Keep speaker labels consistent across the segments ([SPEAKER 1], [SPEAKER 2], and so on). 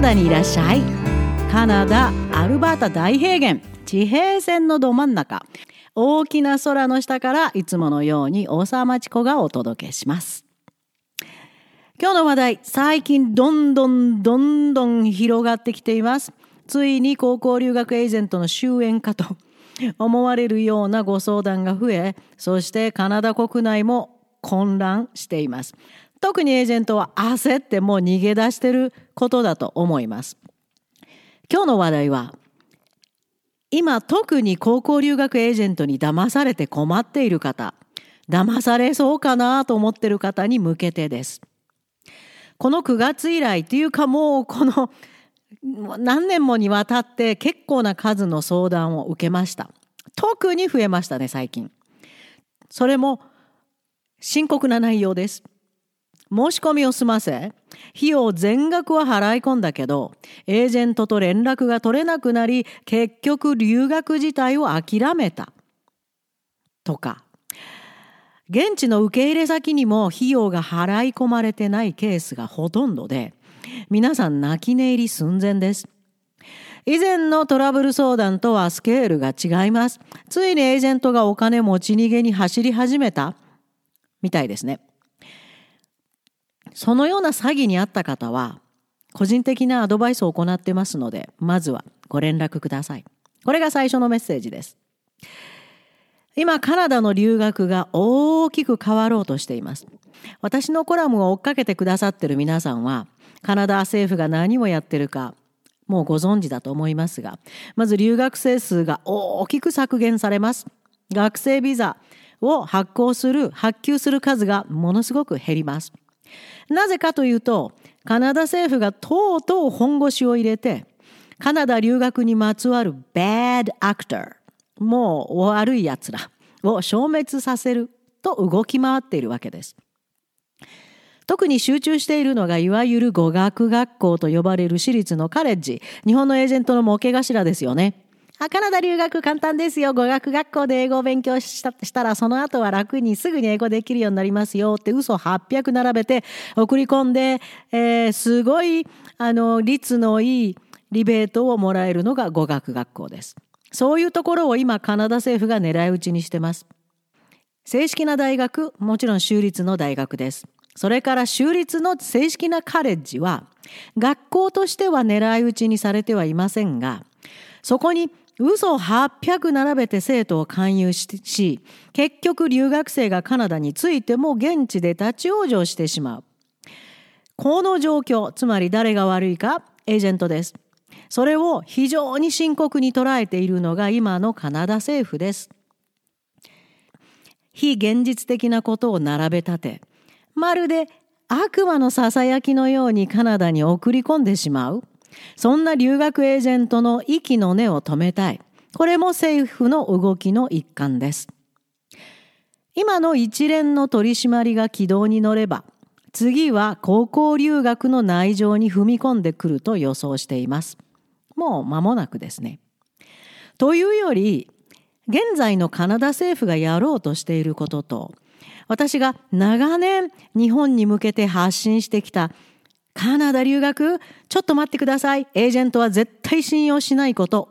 [SPEAKER 1] ダにいらっしゃい。カナダアルバータ大平原。地平線のど真ん中。大きな空の下からいつものように大沢町子がお届けします。今日の話題最近どんどんどんどん広がってきています。ついに高校留学エージェントの終焉かと 思われるようなご相談が増えそしてカナダ国内も混乱しています。特にエージェントは焦ってもう逃げ出してることだと思います。今日の話題は今特に高校留学エージェントに騙されて困っている方騙されそうかなと思っている方に向けてです。この9月以来というかもうこの何年もにわたって結構な数の相談を受けました。特に増えましたね最近。それも深刻な内容です。申し込みを済ませ費用全額は払い込んだけどエージェントと連絡が取れなくなり結局留学自体を諦めた。とか。現地の受け入れ先にも費用が払い込まれてないケースがほとんどで皆さん泣き寝入り寸前です。以前のトラブル相談とはスケールが違います。ついにエージェントがお金持ち逃げに走り始めた。みたいですね。そのような詐欺にあった方は個人的なアドバイスを行ってますのでまずはご連絡ください。これが最初のメッセージです。今カナダの留学が大きく変わろうとしています。私のコラムを追っかけてくださってる皆さんはカナダ政府が何をやってるかもうご存知だと思いますがまず留学生数が大きく削減されます。学生ビザを発行する発給する数がものすごく減ります。なぜかというとカナダ政府がとうとう本腰を入れてカナダ留学にまつわる bad actor もう悪い奴らを消滅させると動き回っているわけです。特に集中しているのがいわゆる語学学校と呼ばれる私立のカレッジ日本のエージェントの模型頭ですよね。あ、カナダ留学簡単ですよ。語学学校で英語を勉強したしたら、その後は楽にすぐに英語できるようになりますよって嘘800並べて送り込んで、えー、すごい、あの、率のいいリベートをもらえるのが語学学校です。そういうところを今、カナダ政府が狙い撃ちにしてます。正式な大学、もちろん州立の大学です。それから州立の正式なカレッジは、学校としては狙い撃ちにされてはいませんが、そこに嘘800並べて生徒を勧誘し、結局留学生がカナダについても現地で立ち往生してしまう。この状況、つまり誰が悪いか、エージェントです。それを非常に深刻に捉えているのが今のカナダ政府です。非現実的なことを並べ立て、まるで悪魔のささやきのようにカナダに送り込んでしまう。そんな留学エージェントの息の根を止めたい。これも政府の動きの一環です。今の一連の取り締まりが軌道に乗れば、次は高校留学の内情に踏み込んでくると予想しています。もう間もなくですね。というより、現在のカナダ政府がやろうとしていることと、私が長年日本に向けて発信してきたカナダ留学？ちょっと待ってください。エージェントは絶対信用しないこと。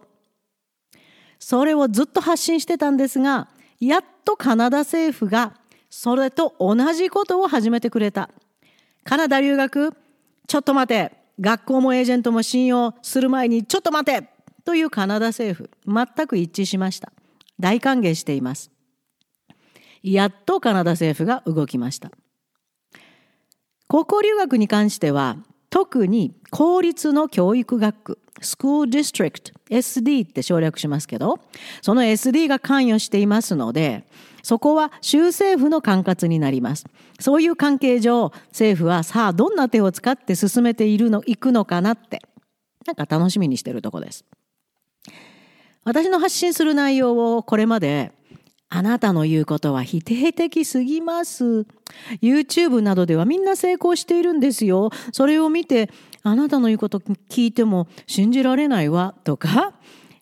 [SPEAKER 1] それをずっと発信してたんですが、やっとカナダ政府がそれと同じことを始めてくれた。カナダ留学？ちょっと待て。学校もエージェントも信用する前にちょっと待てというカナダ政府、全く一致しました。大歓迎しています。やっとカナダ政府が動きました。高校留学に関しては特に公立の教育学区スクールディストリクト SD って省略しますけどその SD が関与していますのでそこは州政府の管轄になります。そういう関係上政府はさあどんな手を使って進めているのいくのかなってなんか楽しみにしてるとこです。私の発信する内容をこれまであなたの言うことは否定的すぎます。YouTube などではみんな成功しているんですよ。それを見て、あなたの言うこと聞いても信じられないわ。とか、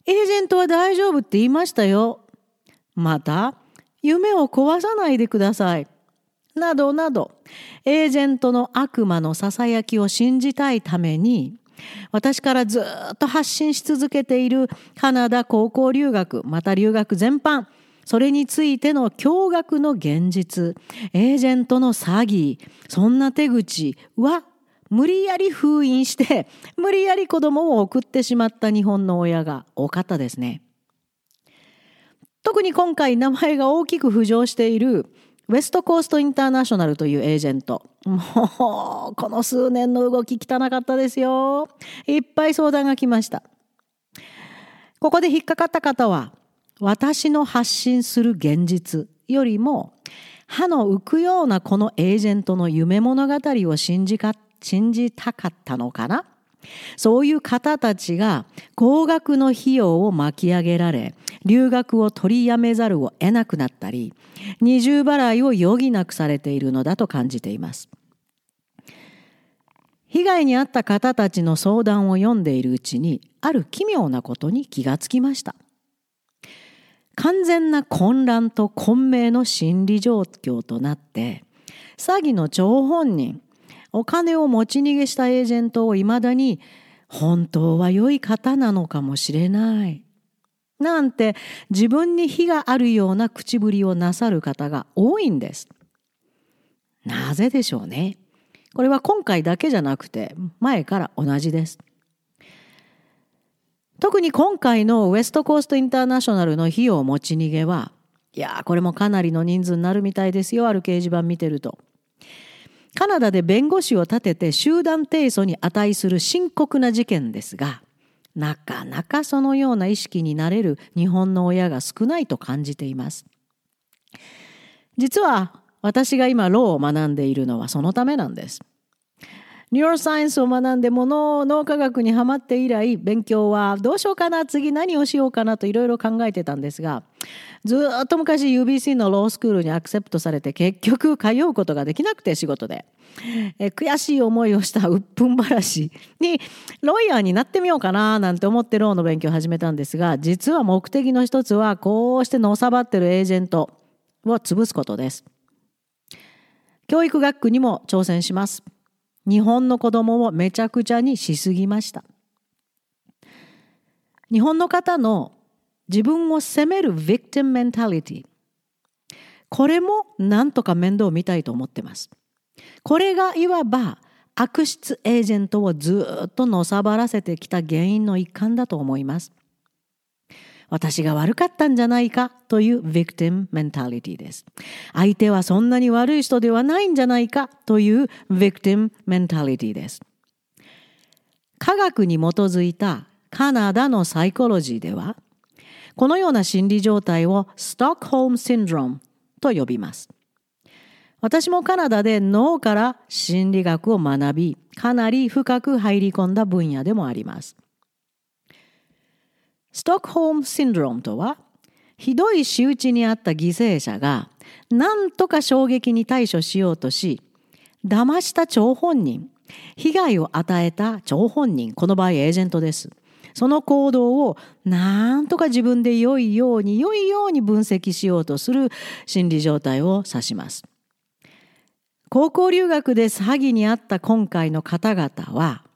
[SPEAKER 1] エージェントは大丈夫って言いましたよ。また、夢を壊さないでください。などなど、エージェントの悪魔のささやきを信じたいために、私からずっと発信し続けているカナダ高校留学また留学全般それについての驚愕の現実エージェントの詐欺そんな手口は無理やり封印して 無理やり子供を送ってしまった日本の親が多かったですね。特に今回名前が大きく浮上しているウェストコーストインターナショナルというエージェント。もう、この数年の動き汚かったですよ。いっぱい相談が来ました。ここで引っかかった方は、私の発信する現実よりも、歯の浮くようなこのエージェントの夢物語を信じか信じたかったのかな？そういう方たちが高額の費用を巻き上げられ留学を取りやめざるを得なくなったり二重払いを余儀なくされているのだと感じています。被害に遭った方たちの相談を読んでいるうちにある奇妙なことに気がつきました。完全な混乱と混迷の心理状況となって詐欺の張本人お金を持ち逃げしたエージェントをいまだに本当は良い方なのかもしれない。なんて自分に非があるような口ぶりをなさる方が多いんです。なぜでしょうね。これは今回だけじゃなくて前から同じです。特に今回のウェストコーストインターナショナルの費用持ち逃げはいやこれもかなりの人数になるみたいですよある掲示板見てると。カナダで弁護士を立てて集団提訴に値する深刻な事件ですがなかなかそのような意識になれる日本の親が少ないと感じています実は私が今 law を学んでいるのはそのためなんです neuroscience を学んで物脳科学にはまって以来勉強はどうしようかな次何をしようかなといろいろ考えてたんですがずっと昔 UBC のロースクールに accept されて結局通うことができなくて仕事で。え悔しい思いをした鬱憤話にロイヤーになってみようかななんて思ってローの勉強を始めたんですが実は目的の一つはこうしてのさばってるエージェントを潰すことです。教育学区にも挑戦します。日本の子供をめちゃくちゃにしすぎました。日本の方の自分を責める victim mentality これもなんとか面倒を見たいと思ってます。これがいわば悪質エージェントをずっとのさばらせてきた原因の一環だと思います。私が悪かったんじゃないかという victim mentality です。相手はそんなに悪い人ではないんじゃないかという victim mentality です。科学に基づいたカナダのサイコロジーでは、このような心理状態をストックホームシンドロームと呼びます。私もカナダで脳から心理学を学び、かなり深く入り込んだ分野でもあります。ストックホームシンドロームとはひどい仕打ちにあった犠牲者が何とか衝撃に対処しようとし騙した張本人被害を与えた張本人この場合エージェントです。その行動を何とか自分で良いように良いように分析しようとする心理状態を指します。高校留学で詐欺にあった今回の方々は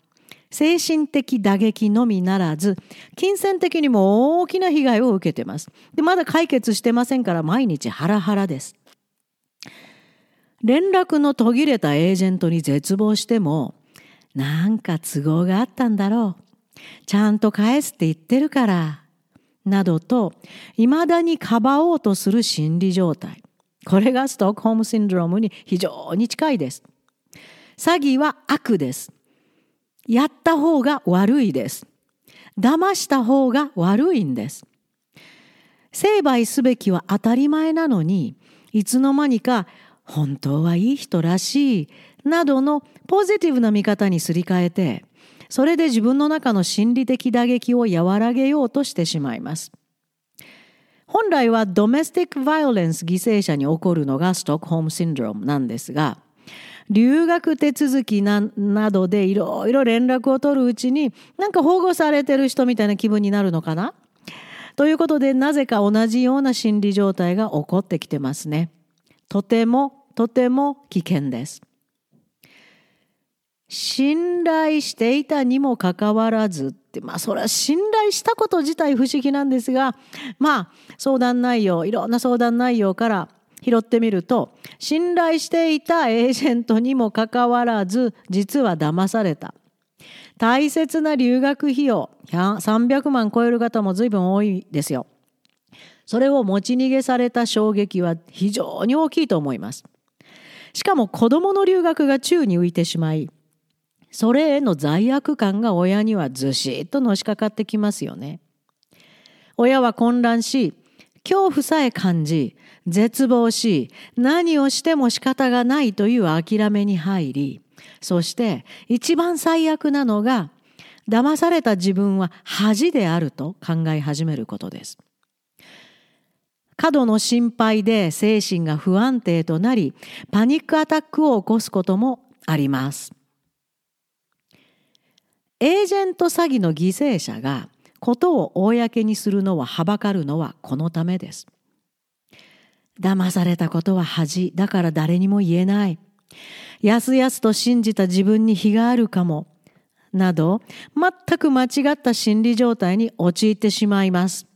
[SPEAKER 1] 精神的打撃のみならず金銭的にも大きな被害を受けてます。でまだ解決してませんから毎日ハラハラです。連絡の途切れたエージェントに絶望してもなんか都合があったんだろう。ちゃんと返すって言ってるから。などと未だにかばおうとする心理状態。これがストックホームシンドロームに非常に近いです。詐欺は悪です。やった方が悪いです。騙した方が悪いんです。成敗すべきは当たり前なのに、いつの間にか本当はいい人らしいなどのポジティブな見方にすり替えて、それで自分の中の心理的打撃を和らげようとしてしまいます。本来はドメスティック・バイオレンス犠牲者に起こるのがストックホームシンドロームなんですが、留学手続きなどでいろいろ連絡を取るうちになんか保護されてる人みたいな気分になるのかな？ということでなぜか同じような心理状態が起こってきてますね。とてもとても危険です。信頼していたにもかかわらずってまあそれは信頼したこと自体不思議なんですがまあ相談内容いろんな相談内容から拾ってみると信頼していたエージェントにもかかわらず実は騙された。大切な留学費用300万超える方も随分多いですよ。それを持ち逃げされた衝撃は非常に大きいと思います。しかも子供の留学が宙に浮いてしまいそれへの罪悪感が親にはずしっとのしかかってきますよね。親は混乱し、恐怖さえ感じ、絶望し、何をしても仕方がないという諦めに入り、そして一番最悪なのが、騙された自分は恥であると考え始めることです。過度の心配で精神が不安定となり、パニックアタックを起こすこともあります。エージェント詐欺の犠牲者がことを公にするのははばかるのはこのためです。騙されたことは恥だから誰にも言えない。やすやすと信じた自分に非があるかも。など、全く間違った心理状態に陥ってしまいます。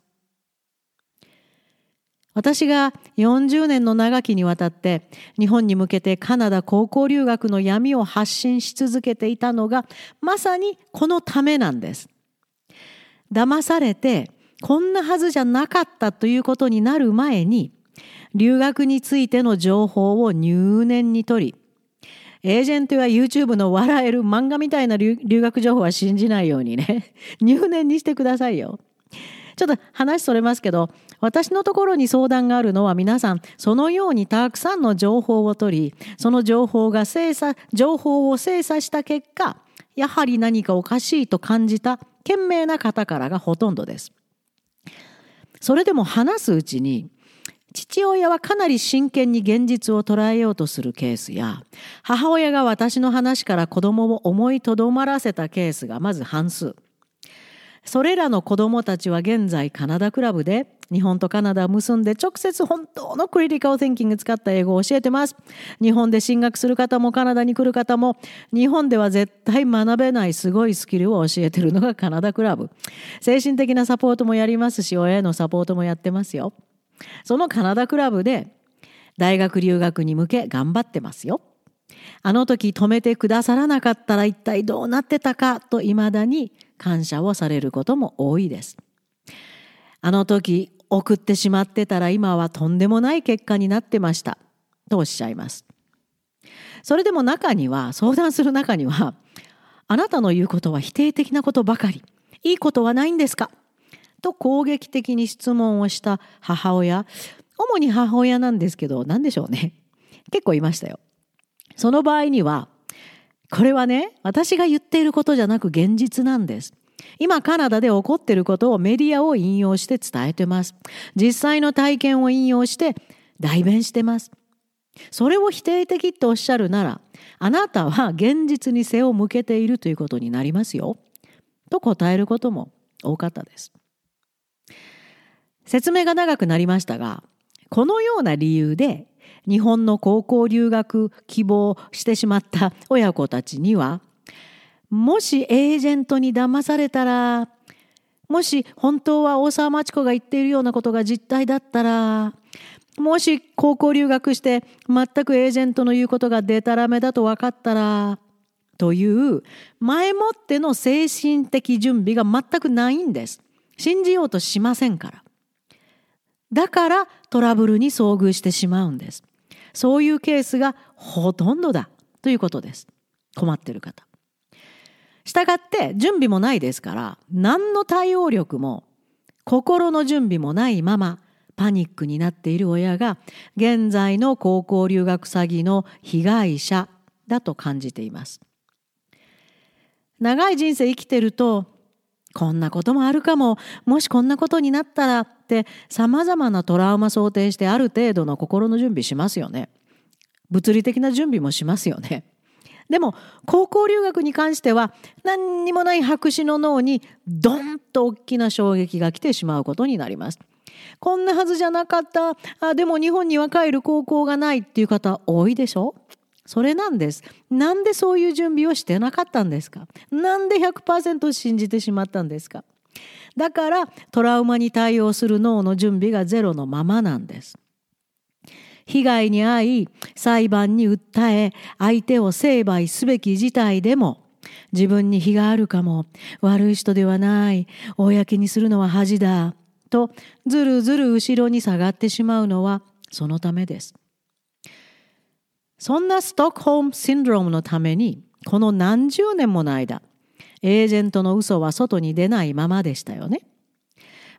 [SPEAKER 1] 私が40年の長きにわたって日本に向けてカナダ高校留学の闇を発信し続けていたのがまさにこのためなんです。騙されてこんなはずじゃなかったということになる前に留学についての情報を入念に取りエージェントや YouTube の笑える漫画みたいな留学情報は信じないようにね 入念にしてくださいよ。ちょっと話それますけど私のところに相談があるのは皆さんそのようにたくさんの情報を取りその情報が精査情報を精査した結果やはり何かおかしいと感じた賢明な方からがほとんどです。それでも話すうちに父親はかなり真剣に現実を捉えようとするケースや母親が私の話から子供を思いとどまらせたケースがまず半数それらの子供たちは現在カナダクラブで日本とカナダを結んで直接本当のクリティカル・ティンキング使った英語を教えてます。日本で進学する方もカナダに来る方も日本では絶対学べないすごいスキルを教えてるのがカナダクラブ。精神的なサポートもやりますし親へのサポートもやってますよ。そのカナダクラブで大学留学に向け頑張ってますよ。あの時止めてくださらなかったら一体どうなってたかと未だに感謝をされることも多いです。あの時送ってしまってたら今はとんでもない結果になってましたとおっしゃいます。それでも中には相談する中にはあなたの言うことは否定的なことばかりいいことはないんですか？と攻撃的に質問をした母親主に母親なんですけど何でしょうね結構いましたよ。その場合にはこれはね、私が言っていることじゃなく現実なんです。今カナダで起こっていることをメディアを引用して伝えてます。実際の体験を引用して代弁してます。それを否定的っておっしゃるなら、あなたは現実に背を向けているということになりますよ。と答えることも多かったです。説明が長くなりましたが、このような理由で日本の高校留学希望してしまった親子たちにはもしエージェントに騙されたらもし本当は大沢町子が言っているようなことが実態だったらもし高校留学して全くエージェントの言うことがデタラメだと分かったらという前もっての精神的準備が全くないんです。信じようとしませんから。だからトラブルに遭遇してしまうんです。そういうケースがほとんどだということです。困ってる方。したがって準備もないですから何の対応力も心の準備もないままパニックになっている親が現在の高校留学詐欺の被害者だと感じています。長い人生生きてるとこんなこともあるかももしこんなことになったらってさまざまなトラウマ想定してある程度の心の準備しますよね。物理的な準備もしますよね。でも高校留学に関しては何にもない白紙の脳にドンと大きな衝撃が来てしまうことになります。こんなはずじゃなかったあでも日本には帰る高校がないっていう方多いでしょ？それなんです。なんでそういう準備をしてなかったんですか？なんで100%信じてしまったんですか？だからトラウマに対応する脳の準備がゼロのままなんです。被害に遭い裁判に訴え相手を成敗すべき事態でも自分に非があるかも悪い人ではない公にするのは恥だとずるずる後ろに下がってしまうのはそのためです。そんなストックホームシンドロームのためにこの何十年もの間エージェントの嘘は外に出ないままでしたよね。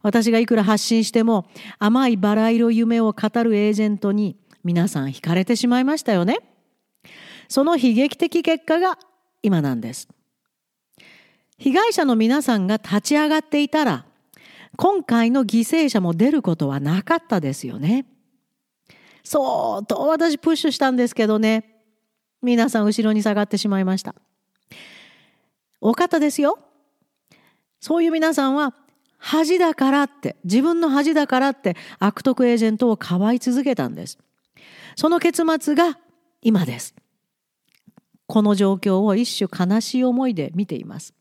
[SPEAKER 1] 私がいくら発信しても甘いバラ色夢を語るエージェントに皆さん惹かれてしまいましたよね。その悲劇的結果が今なんです。被害者の皆さんが立ち上がっていたら今回の犠牲者も出ることはなかったですよね。相当私プッシュしたんですけどね皆さん後ろに下がってしまいました。多かったですよ。そういう皆さんは恥だからって自分の恥だからって悪徳エージェントをかばい続けたんです。その結末が今です。この状況を一種悲しい思いで見ています。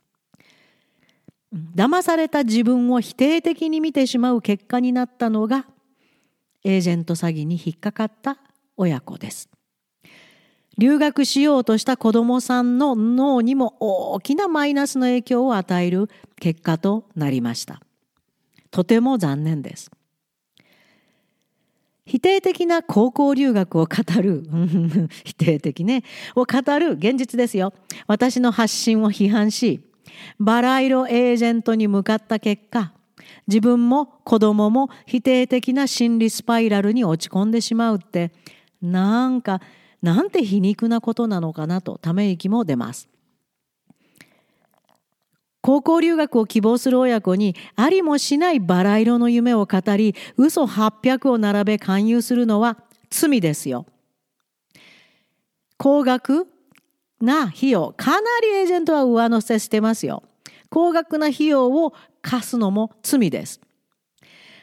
[SPEAKER 1] 騙された自分を否定的に見てしまう結果になったのがエージェント詐欺に引っかかった親子です。留学しようとした子どもさんの脳にも大きなマイナスの影響を与える結果となりました。とても残念です。否定的な高校留学を語る 否定的ねを語る現実ですよ私の発信を批判しバラ色エージェントに向かった結果自分も子供も否定的な心理スパイラルに落ち込んでしまうってなんかなんて皮肉なことなのかなとため息も出ます。高校留学を希望する親子にありもしないバラ色の夢を語り嘘800を並べ勧誘するのは罪ですよ。高額な費用かなりエージェントは上乗せしてますよ。高額な費用を貸すのも罪です。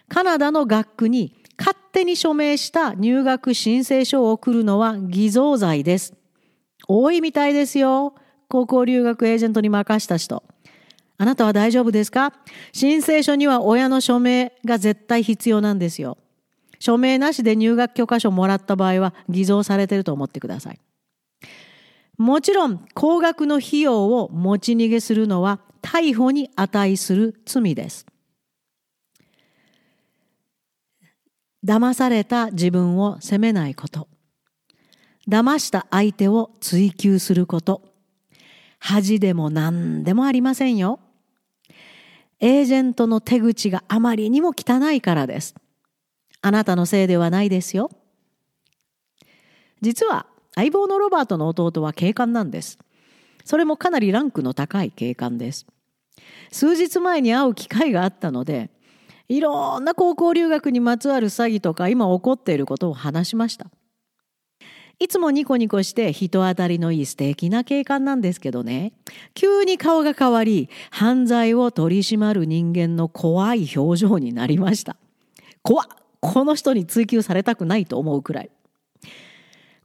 [SPEAKER 1] カナダの学区に勝手に署名した入学申請書を送るのは偽造罪です。多いみたいですよ。高校留学エージェントに任した人。あなたは大丈夫ですか？申請書には親の署名が絶対必要なんですよ。署名なしで入学許可書もらった場合は偽造されてると思ってください。もちろん高額の費用を持ち逃げするのは逮捕に値する罪です。騙された自分を責めないこと。騙した相手を追求すること。恥でも何でもありませんよ。エージェントの手口があまりにも汚いからです。あなたのせいではないですよ。実は相棒のロバートの弟は警官なんです。それもかなりランクの高い警官です。数日前に会う機会があったので、いろんな高校留学にまつわる詐欺とか今起こっていることを話しました。いつもニコニコして人当たりのいい素敵な警官なんですけどね、急に顔が変わり、犯罪を取り締まる人間の怖い表情になりました。怖っこの人に追及されたくないと思うくらい。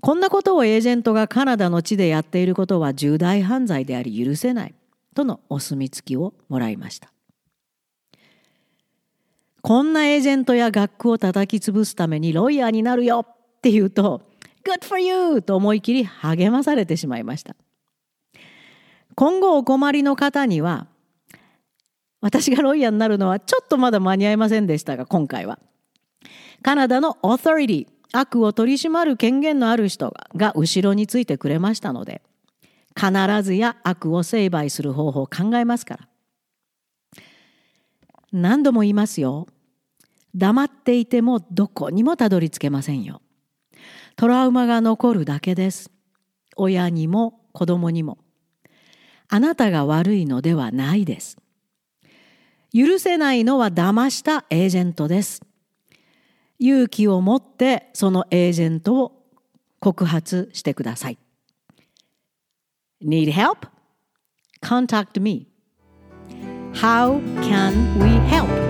[SPEAKER 1] こんなことをエージェントがカナダの地でやっていることは重大犯罪であり許せないとのお墨付きをもらいました。こんなエージェントや学区を叩き潰すためにロイヤーになるよって言うと Good for you! と思い切り励まされてしまいました。今後お困りの方には、私がロイヤーになるのはちょっとまだ間に合いませんでしたが、今回は。カナダのオーソリティ、悪を取り締まる権限のある人が後ろについてくれましたので、必ずや悪を成敗する方法を考えますから。何度も言いますよ。黙っていてもどこにもたどり着けませんよ。トラウマが残るだけです。親にも子供にも。あなたが悪いのではないです。許せないのは騙したエージェントです。勇気を持ってそのエージェントを告発してください。Need help? Contact me. How can we help?